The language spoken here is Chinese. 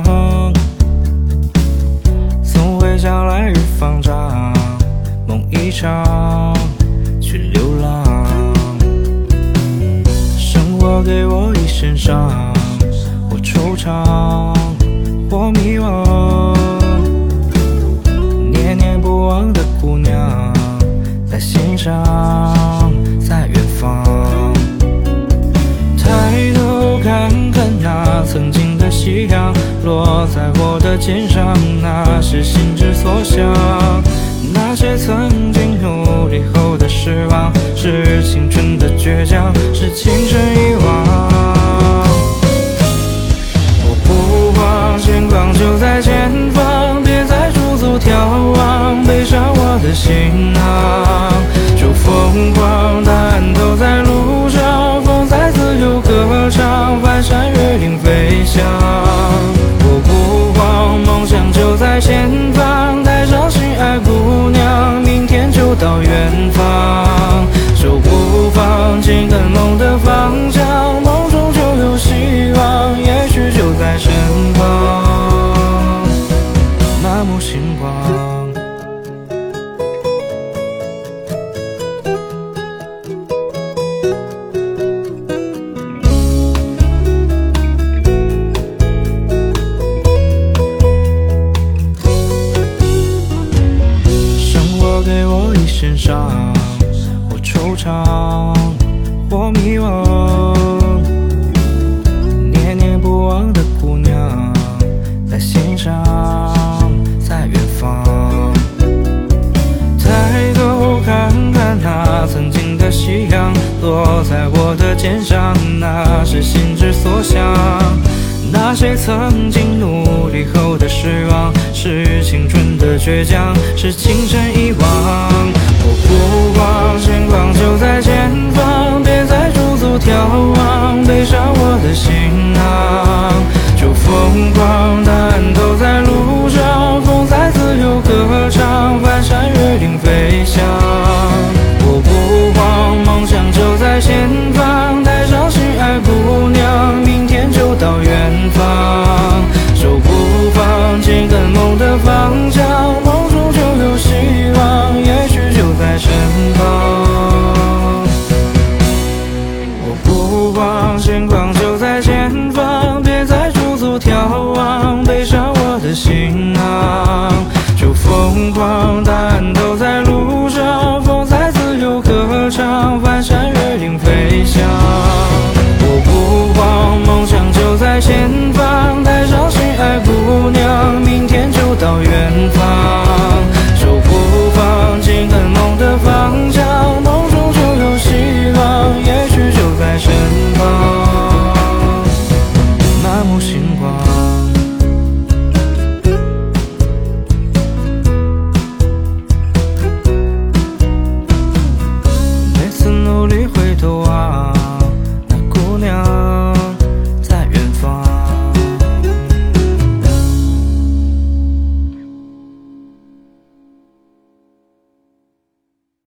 啊总会想来日方长梦一场去流浪生活给我一身伤或惆怅或迷惘念念不忘的姑娘在心上。落在我的肩上，那是心之所向。那些曾经努力后的失望，是青春的倔强，是青春遗忘。我不慌，前方就在前方，别再驻足眺望，背上我的行囊就疯狂，答案都在路上，风在自由歌唱，翻山越岭飞翔。伤，或惆怅，或迷惘。念念不忘的姑娘，在心上，在远方。抬头看看那曾经的夕阳，落在我的肩上，那是心之所向。那些曾经努力后的失望，是青春的倔强，是情深遗忘。我不慌，眺望 fall